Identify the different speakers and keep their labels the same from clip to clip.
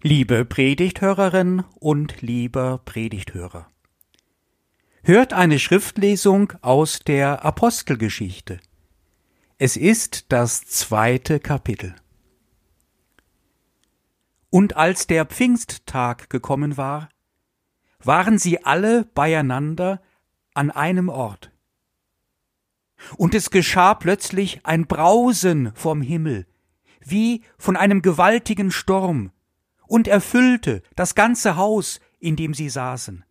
Speaker 1: Liebe Predigthörerin und lieber Predigthörer. Hört eine Schriftlesung aus der Apostelgeschichte. Es ist das zweite Kapitel. Und als der Pfingsttag gekommen war, waren sie alle beieinander an einem Ort. Und es geschah plötzlich ein Brausen vom Himmel, wie von einem gewaltigen Sturm, und erfüllte das ganze Haus, in dem sie saßen.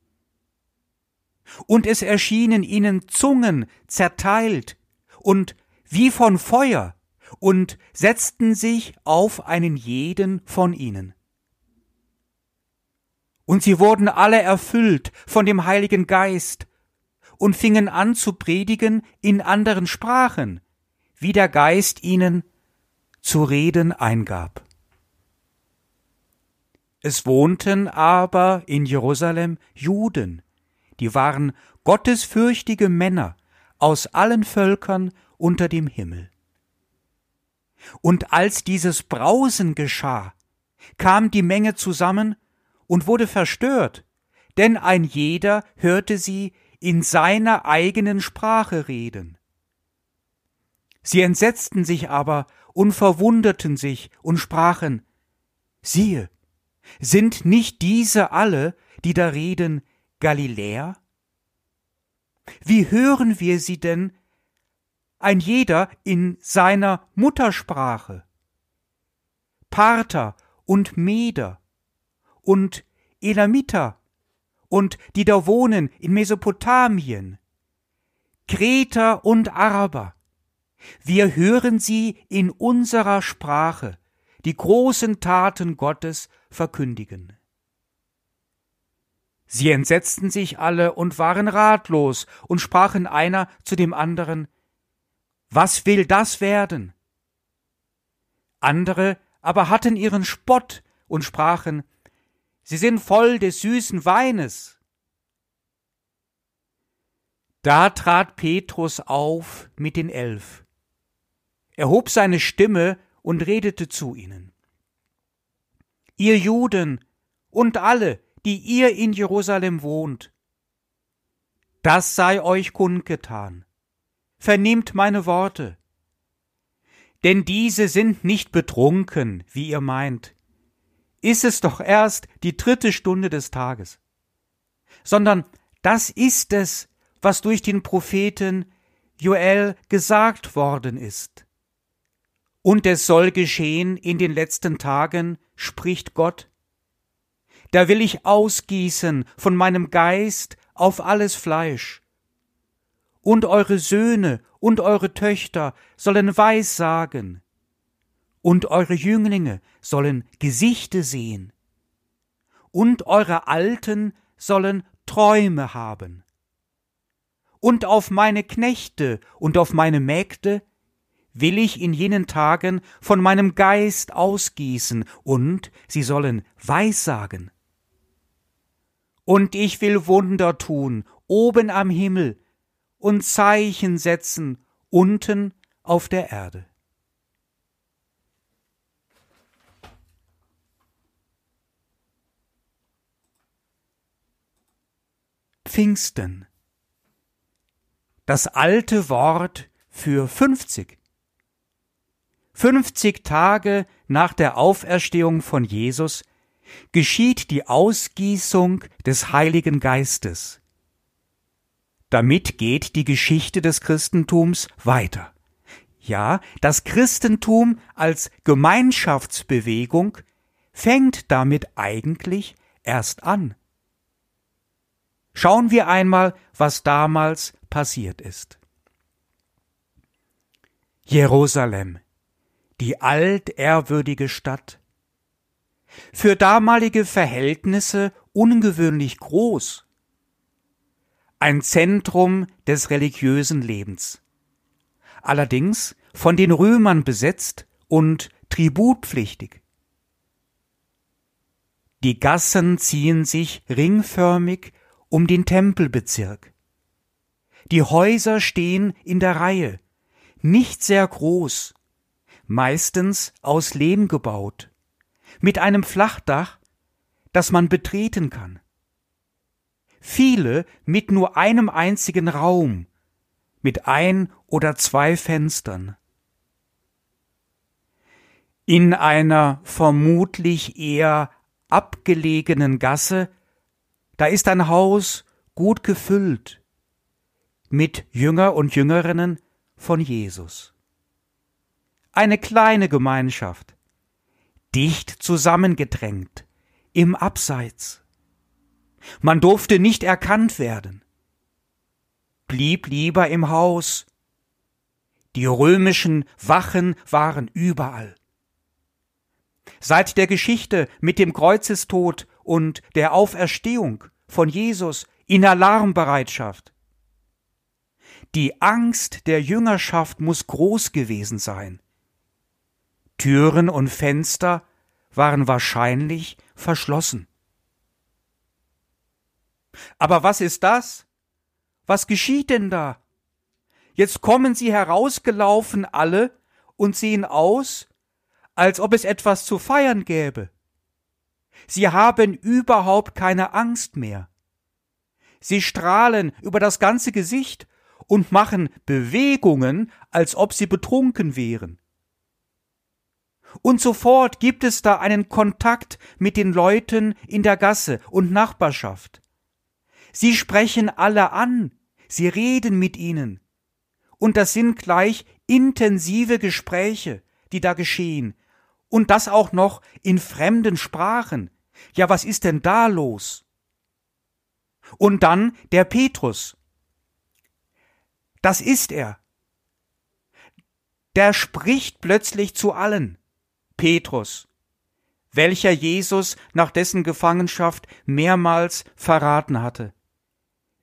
Speaker 1: Und es erschienen ihnen Zungen zerteilt und wie von Feuer und setzten sich auf einen jeden von ihnen. Und sie wurden alle erfüllt von dem Heiligen Geist und fingen an zu predigen in anderen Sprachen, wie der Geist ihnen zu reden eingab. Es wohnten aber in Jerusalem Juden, die waren gottesfürchtige Männer aus allen Völkern unter dem Himmel. Und als dieses Brausen geschah, kam die Menge zusammen und wurde verstört, denn ein jeder hörte sie in seiner eigenen Sprache reden. Sie entsetzten sich aber und verwunderten sich und sprachen, siehe, sind nicht diese alle, die da reden, Galiläer? Wie hören wir sie denn, ein jeder in seiner Muttersprache? Parther und Meder und Elamiter und die da wohnen in Mesopotamien, Kreter und Araber. Wir hören sie in unserer Sprache, die großen Taten Gottes verkündigen. Sie entsetzten sich alle und waren ratlos und sprachen einer zu dem anderen Was will das werden? Andere aber hatten ihren Spott und sprachen Sie sind voll des süßen Weines. Da trat Petrus auf mit den Elf. Er hob seine Stimme und redete zu ihnen ihr Juden und alle, die ihr in Jerusalem wohnt. Das sei euch kundgetan. Vernehmt meine Worte. Denn diese sind nicht betrunken, wie ihr meint. Ist es doch erst die dritte Stunde des Tages. Sondern das ist es, was durch den Propheten Joel gesagt worden ist. Und es soll geschehen in den letzten Tagen, spricht Gott. Da will ich ausgießen von meinem Geist auf alles Fleisch. Und eure Söhne und eure Töchter sollen Weissagen, und eure Jünglinge sollen Gesichte sehen, und eure Alten sollen Träume haben. Und auf meine Knechte und auf meine Mägde will ich in jenen Tagen von meinem Geist ausgießen, und sie sollen Weissagen. Und ich will Wunder tun, oben am Himmel, und Zeichen setzen, unten auf der Erde. Pfingsten. Das alte Wort für fünfzig. 50 Tage nach der Auferstehung von Jesus geschieht die Ausgießung des Heiligen Geistes. Damit geht die Geschichte des Christentums weiter. Ja, das Christentum als Gemeinschaftsbewegung fängt damit eigentlich erst an. Schauen wir einmal, was damals passiert ist. Jerusalem, die altehrwürdige Stadt. Für damalige Verhältnisse ungewöhnlich groß. Ein Zentrum des religiösen Lebens. Allerdings von den Römern besetzt und tributpflichtig. Die Gassen ziehen sich ringförmig um den Tempelbezirk. Die Häuser stehen in der Reihe, nicht sehr groß, meistens aus Lehm gebaut, mit einem Flachdach das man betreten kann. Viele mit nur einem einzigen Raum, mit ein oder zwei Fenstern. In einer vermutlich eher abgelegenen Gasse, da ist ein Haus gut gefüllt mit Jünger und Jüngerinnen von Jesus. Eine kleine Gemeinschaft, dicht zusammengedrängt, im Abseits. Man durfte nicht erkannt werden, blieb lieber im Haus. Die römischen Wachen waren überall. Seit der Geschichte mit dem Kreuzestod und der Auferstehung von Jesus in Alarmbereitschaft. Die Angst der Jüngerschaft muss groß gewesen sein. Türen und Fenster waren wahrscheinlich verschlossen. Aber was ist das? Was geschieht denn da? Jetzt kommen sie herausgelaufen alle und sehen aus, als ob es etwas zu feiern gäbe. Sie haben überhaupt keine Angst mehr. Sie strahlen über das ganze Gesicht und machen Bewegungen, als ob sie betrunken wären. Und sofort gibt es da einen Kontakt mit den Leuten in der Gasse und Nachbarschaft. Sie sprechen alle an, sie reden mit ihnen. Und das sind gleich intensive Gespräche, die da geschehen. Und das auch noch in fremden Sprachen. Ja, was ist denn da los? Und dann der Petrus. Das ist er. Der spricht plötzlich zu allen. Petrus, welcher Jesus nach dessen Gefangenschaft mehrmals verraten hatte.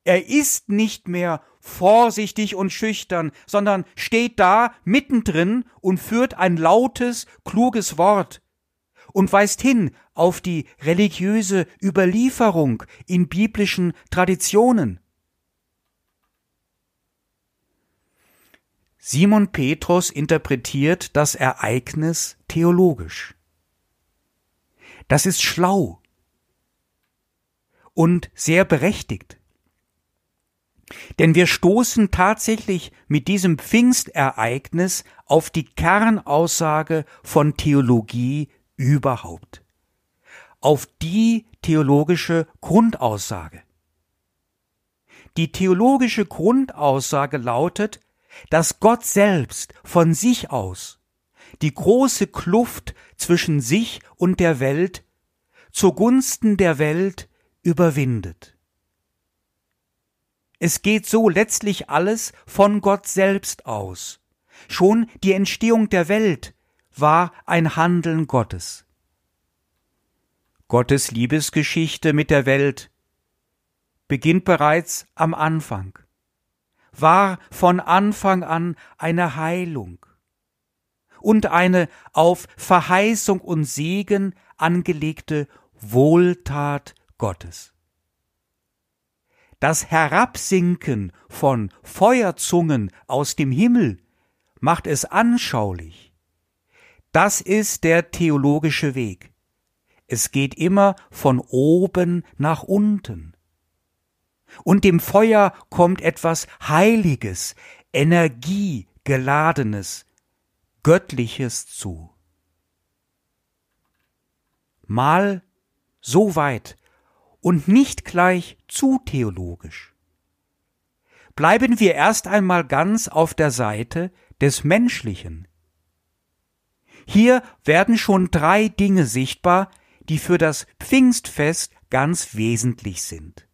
Speaker 1: Er ist nicht mehr vorsichtig und schüchtern, sondern steht da mittendrin und führt ein lautes, kluges Wort und weist hin auf die religiöse Überlieferung in biblischen Traditionen. Simon Petrus interpretiert das Ereignis theologisch. Das ist schlau und sehr berechtigt. Denn wir stoßen tatsächlich mit diesem Pfingstereignis auf die Kernaussage von Theologie überhaupt. Auf die theologische Grundaussage. Die theologische Grundaussage lautet, dass Gott selbst von sich aus die große Kluft zwischen sich und der Welt zugunsten der Welt überwindet. Es geht so letztlich alles von Gott selbst aus. Schon die Entstehung der Welt war ein Handeln Gottes. Gottes Liebesgeschichte mit der Welt beginnt bereits am Anfang war von Anfang an eine Heilung und eine auf Verheißung und Segen angelegte Wohltat Gottes. Das Herabsinken von Feuerzungen aus dem Himmel macht es anschaulich. Das ist der theologische Weg. Es geht immer von oben nach unten und dem Feuer kommt etwas Heiliges, Energiegeladenes, Göttliches zu. Mal so weit und nicht gleich zu theologisch. Bleiben wir erst einmal ganz auf der Seite des Menschlichen. Hier werden schon drei Dinge sichtbar, die für das Pfingstfest ganz wesentlich sind.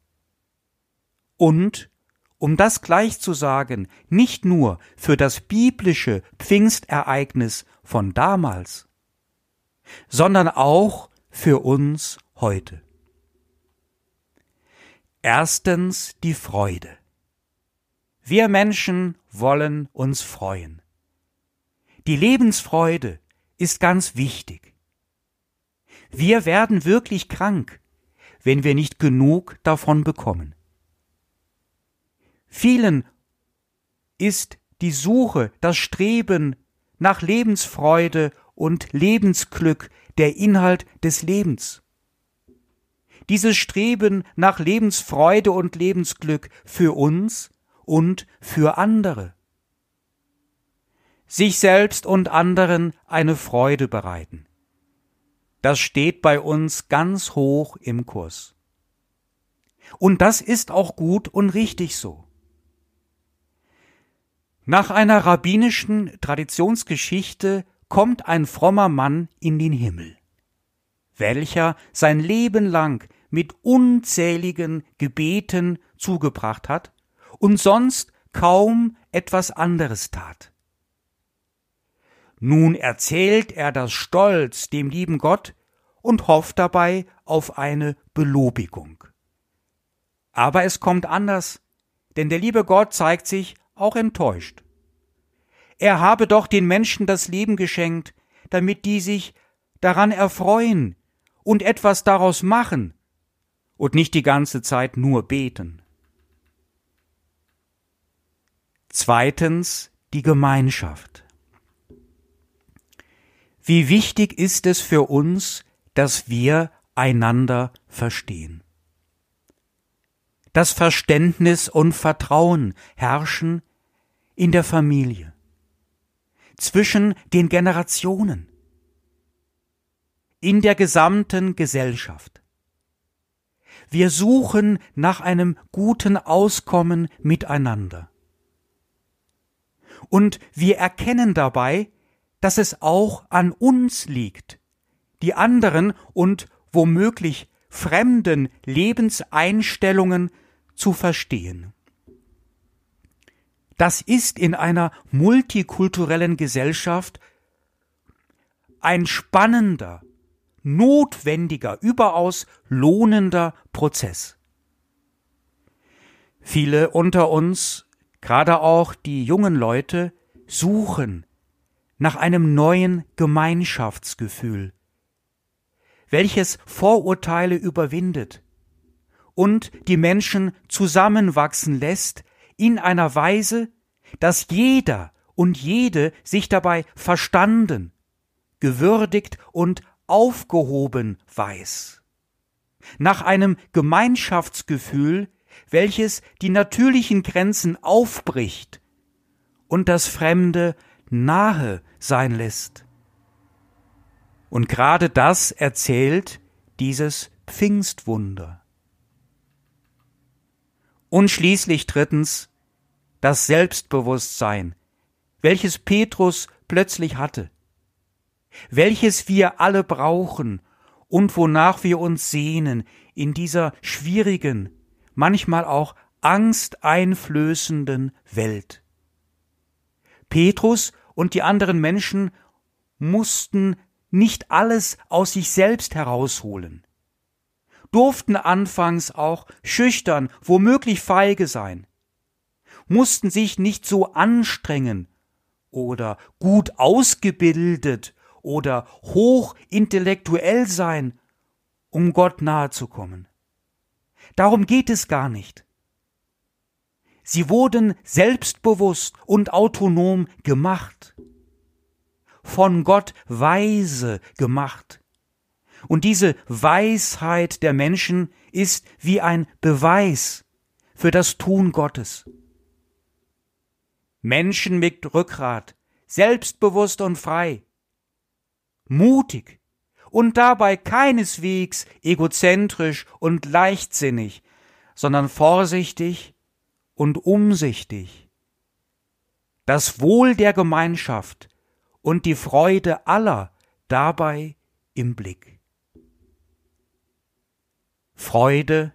Speaker 1: Und, um das gleich zu sagen, nicht nur für das biblische Pfingstereignis von damals, sondern auch für uns heute. Erstens die Freude. Wir Menschen wollen uns freuen. Die Lebensfreude ist ganz wichtig. Wir werden wirklich krank, wenn wir nicht genug davon bekommen. Vielen ist die Suche, das Streben nach Lebensfreude und Lebensglück der Inhalt des Lebens. dieses Streben nach Lebensfreude und Lebensglück für uns und für andere. Sich selbst und anderen eine Freude bereiten. Das steht bei uns ganz hoch im Kurs. Und das ist auch gut und richtig so. Nach einer rabbinischen Traditionsgeschichte kommt ein frommer Mann in den Himmel, welcher sein Leben lang mit unzähligen Gebeten zugebracht hat und sonst kaum etwas anderes tat. Nun erzählt er das stolz dem lieben Gott und hofft dabei auf eine Belobigung. Aber es kommt anders, denn der liebe Gott zeigt sich auch enttäuscht. Er habe doch den Menschen das Leben geschenkt, damit die sich daran erfreuen und etwas daraus machen und nicht die ganze Zeit nur beten. Zweitens die Gemeinschaft. Wie wichtig ist es für uns, dass wir einander verstehen. Das Verständnis und Vertrauen herrschen in der Familie, zwischen den Generationen, in der gesamten Gesellschaft. Wir suchen nach einem guten Auskommen miteinander. Und wir erkennen dabei, dass es auch an uns liegt, die anderen und womöglich fremden Lebenseinstellungen zu verstehen. Das ist in einer multikulturellen Gesellschaft ein spannender, notwendiger, überaus lohnender Prozess. Viele unter uns, gerade auch die jungen Leute, suchen nach einem neuen Gemeinschaftsgefühl, welches Vorurteile überwindet und die Menschen zusammenwachsen lässt in einer Weise, dass jeder und jede sich dabei verstanden, gewürdigt und aufgehoben weiß. Nach einem Gemeinschaftsgefühl, welches die natürlichen Grenzen aufbricht und das Fremde nahe sein lässt. Und gerade das erzählt dieses Pfingstwunder. Und schließlich drittens das Selbstbewusstsein, welches Petrus plötzlich hatte, welches wir alle brauchen und wonach wir uns sehnen in dieser schwierigen, manchmal auch angsteinflößenden Welt. Petrus und die anderen Menschen mussten nicht alles aus sich selbst herausholen, durften anfangs auch schüchtern, womöglich feige sein, mussten sich nicht so anstrengen oder gut ausgebildet oder hochintellektuell sein, um Gott nahe zu kommen. Darum geht es gar nicht. Sie wurden selbstbewusst und autonom gemacht von Gott weise gemacht. Und diese Weisheit der Menschen ist wie ein Beweis für das Tun Gottes. Menschen mit Rückgrat, selbstbewusst und frei, mutig und dabei keineswegs egozentrisch und leichtsinnig, sondern vorsichtig und umsichtig. Das Wohl der Gemeinschaft und die Freude aller dabei im Blick. Freude,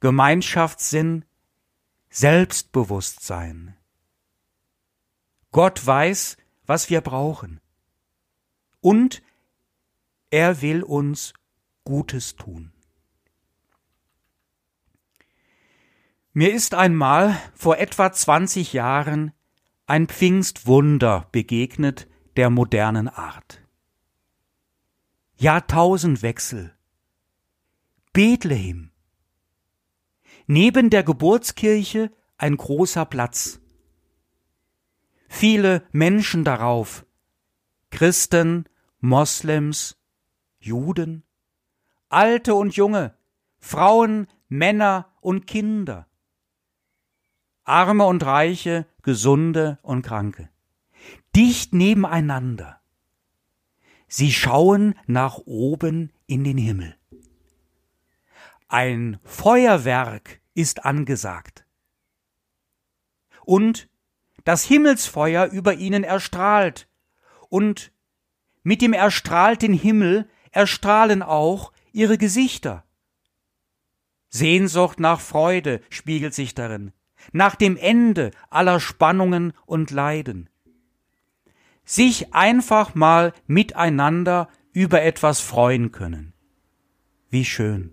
Speaker 1: Gemeinschaftssinn, Selbstbewusstsein. Gott weiß, was wir brauchen. Und er will uns Gutes tun. Mir ist einmal vor etwa 20 Jahren ein Pfingstwunder begegnet der modernen Art. Jahrtausendwechsel. Bethlehem. Neben der Geburtskirche ein großer Platz. Viele Menschen darauf. Christen, Moslems, Juden, Alte und Junge, Frauen, Männer und Kinder, Arme und Reiche, Gesunde und Kranke, dicht nebeneinander. Sie schauen nach oben in den Himmel. Ein Feuerwerk ist angesagt. Und das Himmelsfeuer über ihnen erstrahlt. Und mit dem erstrahlten Himmel erstrahlen auch ihre Gesichter. Sehnsucht nach Freude spiegelt sich darin, nach dem Ende aller Spannungen und Leiden. Sich einfach mal miteinander über etwas freuen können. Wie schön.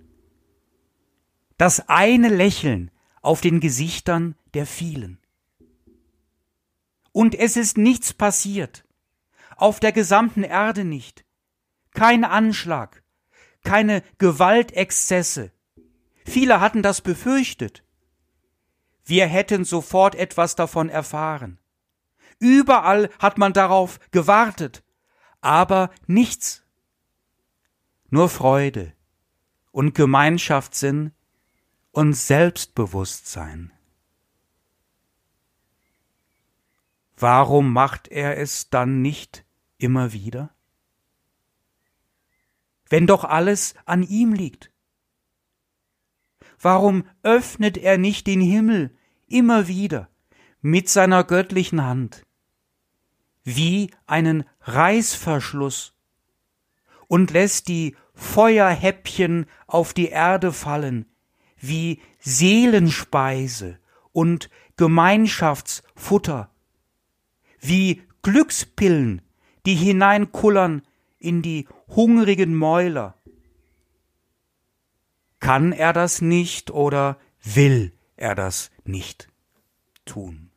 Speaker 1: Das eine Lächeln auf den Gesichtern der vielen. Und es ist nichts passiert. Auf der gesamten Erde nicht. Kein Anschlag, keine Gewaltexzesse. Viele hatten das befürchtet. Wir hätten sofort etwas davon erfahren. Überall hat man darauf gewartet, aber nichts. Nur Freude und Gemeinschaftssinn und Selbstbewusstsein. Warum macht er es dann nicht immer wieder? Wenn doch alles an ihm liegt. Warum öffnet er nicht den Himmel immer wieder mit seiner göttlichen Hand, wie einen Reißverschluss, und lässt die Feuerhäppchen auf die Erde fallen, wie Seelenspeise und Gemeinschaftsfutter, wie Glückspillen, die hineinkullern in die hungrigen Mäuler. Kann er das nicht oder will er das nicht tun?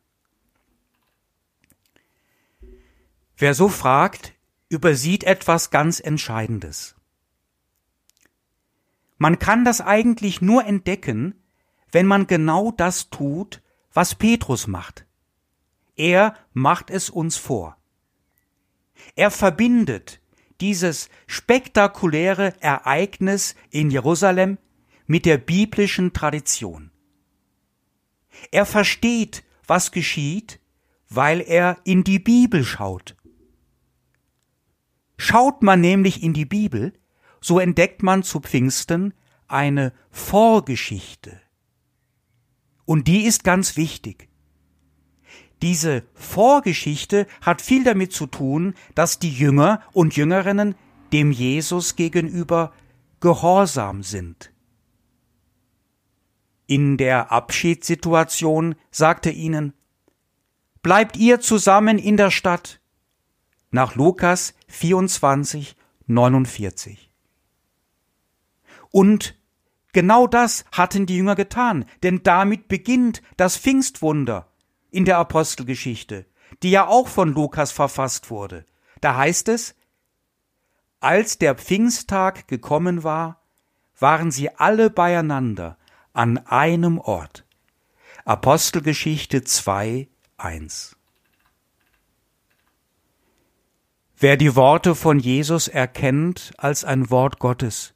Speaker 1: Wer so fragt, übersieht etwas ganz Entscheidendes. Man kann das eigentlich nur entdecken, wenn man genau das tut, was Petrus macht. Er macht es uns vor. Er verbindet dieses spektakuläre Ereignis in Jerusalem mit der biblischen Tradition. Er versteht, was geschieht, weil er in die Bibel schaut. Schaut man nämlich in die Bibel, so entdeckt man zu Pfingsten eine Vorgeschichte. Und die ist ganz wichtig. Diese Vorgeschichte hat viel damit zu tun, dass die Jünger und Jüngerinnen dem Jesus gegenüber gehorsam sind. In der Abschiedssituation sagte ihnen, Bleibt ihr zusammen in der Stadt. Nach Lukas 24, 49. Und genau das hatten die Jünger getan, denn damit beginnt das Pfingstwunder in der Apostelgeschichte, die ja auch von Lukas verfasst wurde. Da heißt es, als der Pfingsttag gekommen war, waren sie alle beieinander an einem Ort. Apostelgeschichte 2, 1. Wer die Worte von Jesus erkennt als ein Wort Gottes,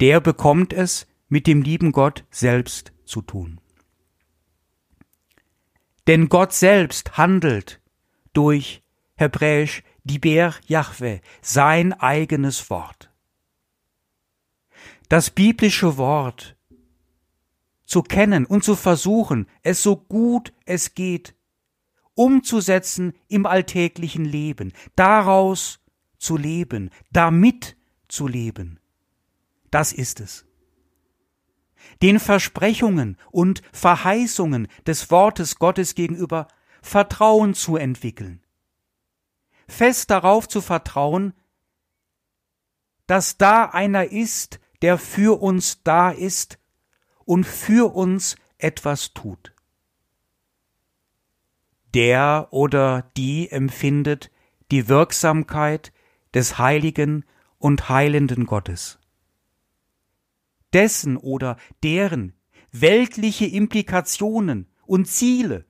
Speaker 1: der bekommt es mit dem lieben Gott selbst zu tun. Denn Gott selbst handelt durch hebräisch Diber Yahweh, sein eigenes Wort. Das biblische Wort zu kennen und zu versuchen, es so gut es geht, umzusetzen im alltäglichen Leben, daraus zu leben, damit zu leben. Das ist es. Den Versprechungen und Verheißungen des Wortes Gottes gegenüber Vertrauen zu entwickeln. Fest darauf zu vertrauen, dass da einer ist, der für uns da ist und für uns etwas tut. Der oder die empfindet die Wirksamkeit des heiligen und heilenden Gottes dessen oder deren weltliche Implikationen und Ziele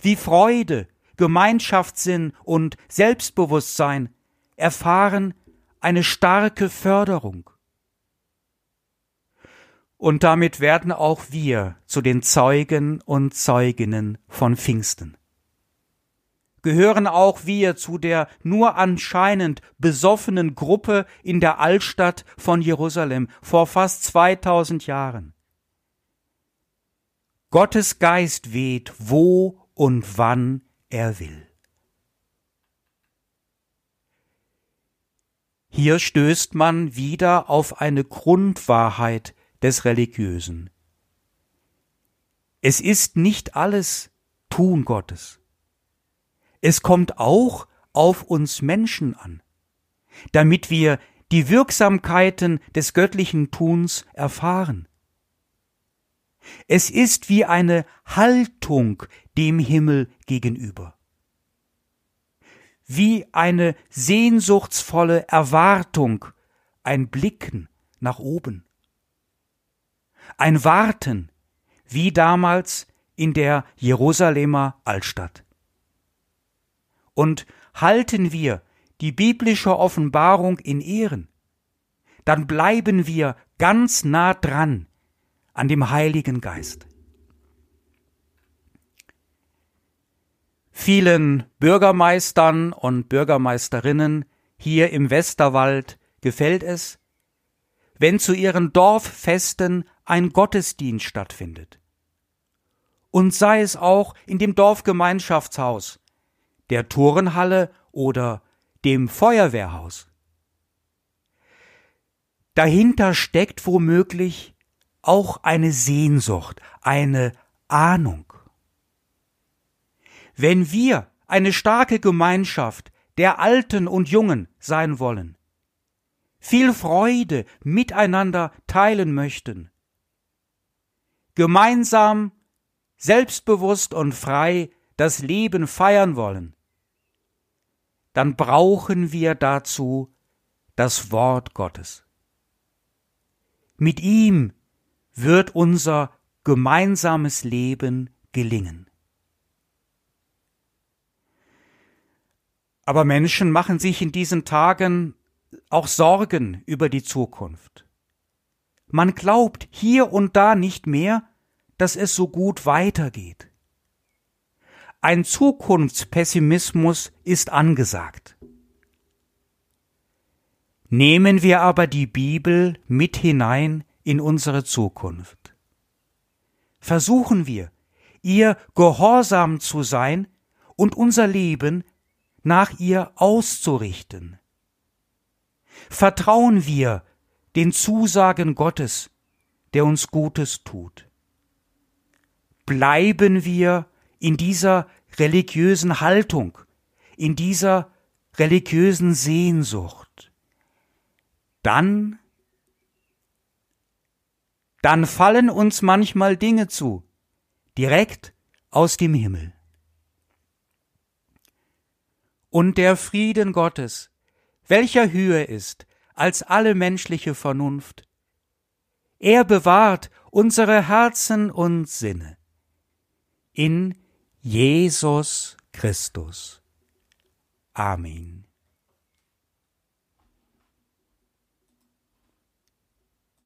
Speaker 1: wie Freude, Gemeinschaftssinn und Selbstbewusstsein erfahren eine starke Förderung. Und damit werden auch wir zu den Zeugen und Zeuginnen von Pfingsten. Gehören auch wir zu der nur anscheinend besoffenen Gruppe in der Altstadt von Jerusalem vor fast 2000 Jahren. Gottes Geist weht, wo und wann er will. Hier stößt man wieder auf eine Grundwahrheit des Religiösen. Es ist nicht alles Tun Gottes. Es kommt auch auf uns Menschen an, damit wir die Wirksamkeiten des göttlichen Tuns erfahren. Es ist wie eine Haltung dem Himmel gegenüber, wie eine sehnsuchtsvolle Erwartung, ein Blicken nach oben ein Warten, wie damals in der Jerusalemer Altstadt. Und halten wir die biblische Offenbarung in Ehren, dann bleiben wir ganz nah dran an dem Heiligen Geist. Vielen Bürgermeistern und Bürgermeisterinnen hier im Westerwald gefällt es, wenn zu ihren Dorffesten ein Gottesdienst stattfindet. Und sei es auch in dem Dorfgemeinschaftshaus, der Turnhalle oder dem Feuerwehrhaus. Dahinter steckt womöglich auch eine Sehnsucht, eine Ahnung. Wenn wir eine starke Gemeinschaft der Alten und Jungen sein wollen, viel Freude miteinander teilen möchten, gemeinsam, selbstbewusst und frei das Leben feiern wollen, dann brauchen wir dazu das Wort Gottes. Mit ihm wird unser gemeinsames Leben gelingen. Aber Menschen machen sich in diesen Tagen auch Sorgen über die Zukunft. Man glaubt hier und da nicht mehr, dass es so gut weitergeht. Ein Zukunftspessimismus ist angesagt. Nehmen wir aber die Bibel mit hinein in unsere Zukunft. Versuchen wir, ihr gehorsam zu sein und unser Leben nach ihr auszurichten. Vertrauen wir den Zusagen Gottes, der uns Gutes tut. Bleiben wir in dieser religiösen Haltung, in dieser religiösen Sehnsucht. Dann, dann fallen uns manchmal Dinge zu, direkt aus dem Himmel. Und der Frieden Gottes, welcher höher ist als alle menschliche Vernunft. Er bewahrt unsere Herzen und Sinne. In Jesus Christus. Amen.